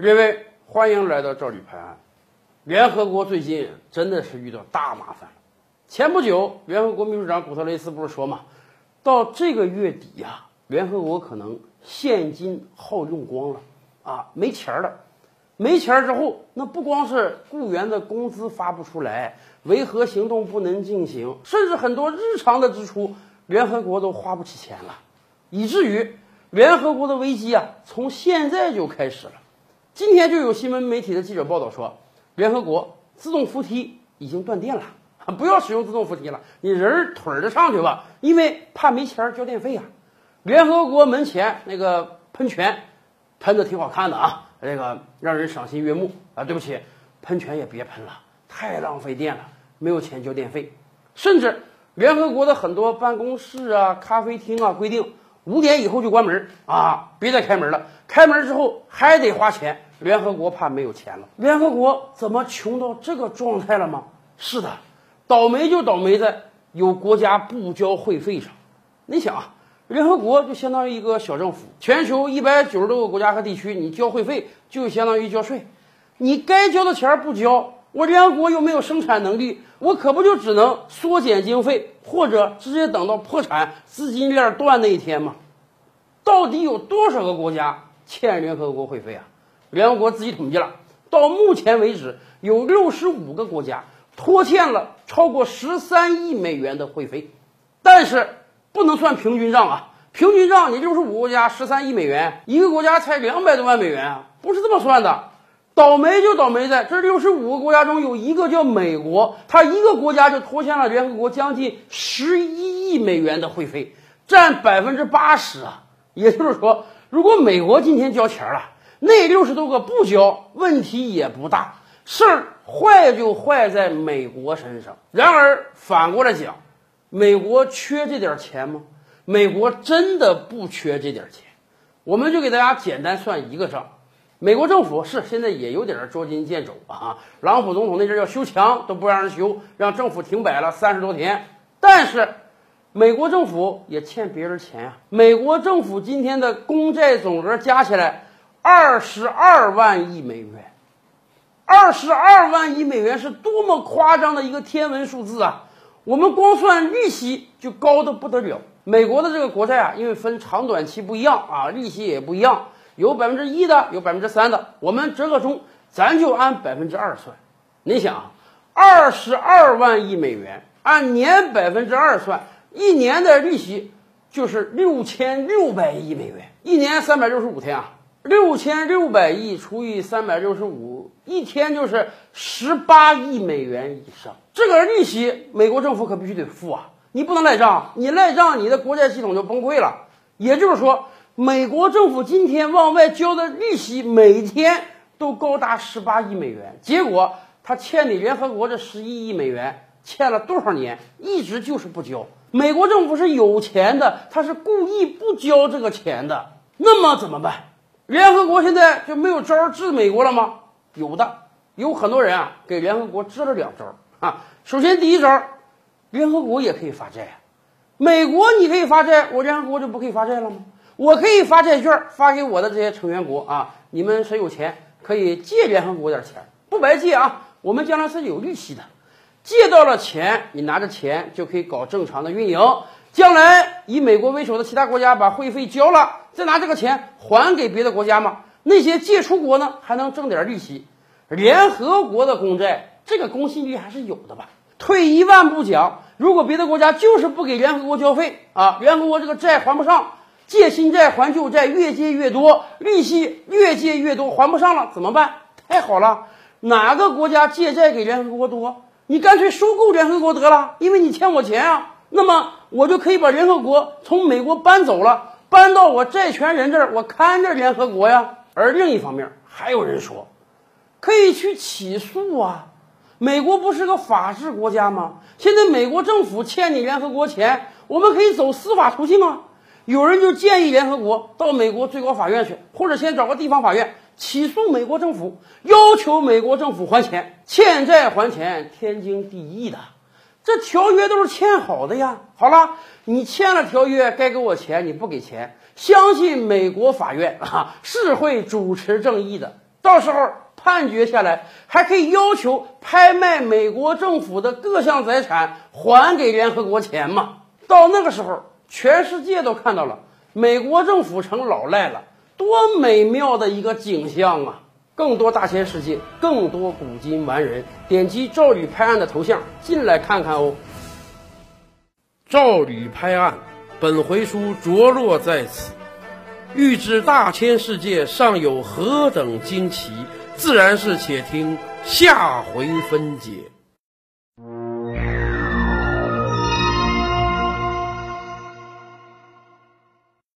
各位，欢迎来到赵李拍案。联合国最近真的是遇到大麻烦了。前不久，联合国秘书长古特雷斯不是说嘛，到这个月底呀、联合国可能现金耗用光了啊，没钱了。没钱之后，那不光是雇员的工资发不出来，维和行动不能进行，甚至很多日常的支出，联合国都花不起钱了，以至于联合国的危机啊，从现在就开始了。今天就有新闻媒体的记者报道说，联合国自动扶梯已经断电了，不要使用自动扶梯了，你人儿腿儿着上去吧，因为怕没钱交电费啊。联合国门前那个喷泉，喷的挺好看的啊，这个让人赏心悦目啊。对不起，喷泉也别喷了，太浪费电了，没有钱交电费。甚至联合国的很多办公室啊、咖啡厅啊规定五点以后就关门儿啊，别再开门了。开门之后还得花钱，联合国怕没有钱了。联合国怎么穷到这个状态了吗？是的，倒霉就倒霉在有国家不交会费上。你想啊，联合国就相当于一个小政府，全球一百九十多个国家和地区，你交会费就相当于交税，你该交的钱儿不交，我联合国又没有生产能力，我可不就只能缩减经费，或者直接等到破产、资金链断那一天吗？到底有多少个国家欠联合国会费啊？联合国自己统计了，到目前为止，有六十五个国家拖欠了超过十三亿美元的会费，但是不能算平均账啊！平均账你六十五个国家十三亿美元，一个国家才两百多万美元啊，不是这么算的。倒霉就倒霉在这六十五个国家中有一个叫美国，它一个国家就拖欠了联合国将近十一亿美元的会费，占百分之八十啊！也就是说，如果美国今天交钱了，那六十多个不交，问题也不大，事儿坏就坏在美国身上。然而反过来讲，美国缺这点钱吗？美国真的不缺这点钱。我们就给大家简单算一个账。美国政府是现在也有点捉襟见肘啊，朗普总统那阵要修墙都不让人修，让政府停摆了三十多天。但是，美国政府也欠别人钱呀、美国政府今天的公债总额加起来二十二万亿美元，二十二万亿美元是多么夸张的一个天文数字啊！我们光算利息就高的不得了。美国的这个国债啊，因为分长短期不一样啊，利息也不一样，有百分之一的，有百分之三的。我们折个中，咱就按百分之二算。你想，二十二万亿美元，按年百分之二算，一年的利息就是六千六百亿美元，一年三百六十五天啊，六千六百亿除以三百六十五，一天就是十八亿美元以上。这个利息，美国政府可必须得付啊！你不能赖账，你赖账，你的国债系统就崩溃了。也就是说，美国政府今天往外交的利息每天都高达十八亿美元，结果他欠你联合国这十一亿美元，欠了多少年，一直就是不交。美国政府是有钱的，他是故意不交这个钱的。那么怎么办？联合国现在就没有招治美国了吗？有的，有很多人啊给联合国支了两招啊。首先第一招，联合国也可以发债啊。美国你可以发债，我联合国就不可以发债了吗？我可以发债券发给我的这些成员国啊，你们谁有钱可以借联合国点钱，不白借啊，我们将来是有利息的。借到了钱，你拿着钱就可以搞正常的运营。将来以美国为首的其他国家把会费交了，再拿这个钱还给别的国家嘛。那些借出国呢，还能挣点利息。联合国的公债，这个公信力还是有的吧？退一万步讲，如果别的国家就是不给联合国交费啊，联合国这个债还不上，借新债还旧债，越借越多，利息越借越多，还不上了怎么办？太好了，哪个国家借债给联合国多，你干脆收购联合国得了，因为你欠我钱啊。那么我就可以把联合国从美国搬走了，搬到我债权人这儿，我看着联合国呀。而另一方面，还有人说，可以去起诉啊。美国不是个法治国家吗？现在美国政府欠你联合国钱，我们可以走司法途径啊。有人就建议联合国到美国最高法院去，或者先找个地方法院起诉美国政府，要求美国政府还钱，欠债还钱，天经地义的。这条约都是签好的呀。好了，你签了条约，该给我钱，你不给钱，相信美国法院啊是会主持正义的。到时候判决下来，还可以要求拍卖美国政府的各项财产，还给联合国钱嘛。到那个时候，全世界都看到了美国政府成老赖了，多美妙的一个景象啊！更多大千世界，更多古今完人，点击赵宇拍案的头像进来看看哦。赵宇拍案，本回书着落在此。欲知大千世界尚有何等惊奇，自然是且听下回分解。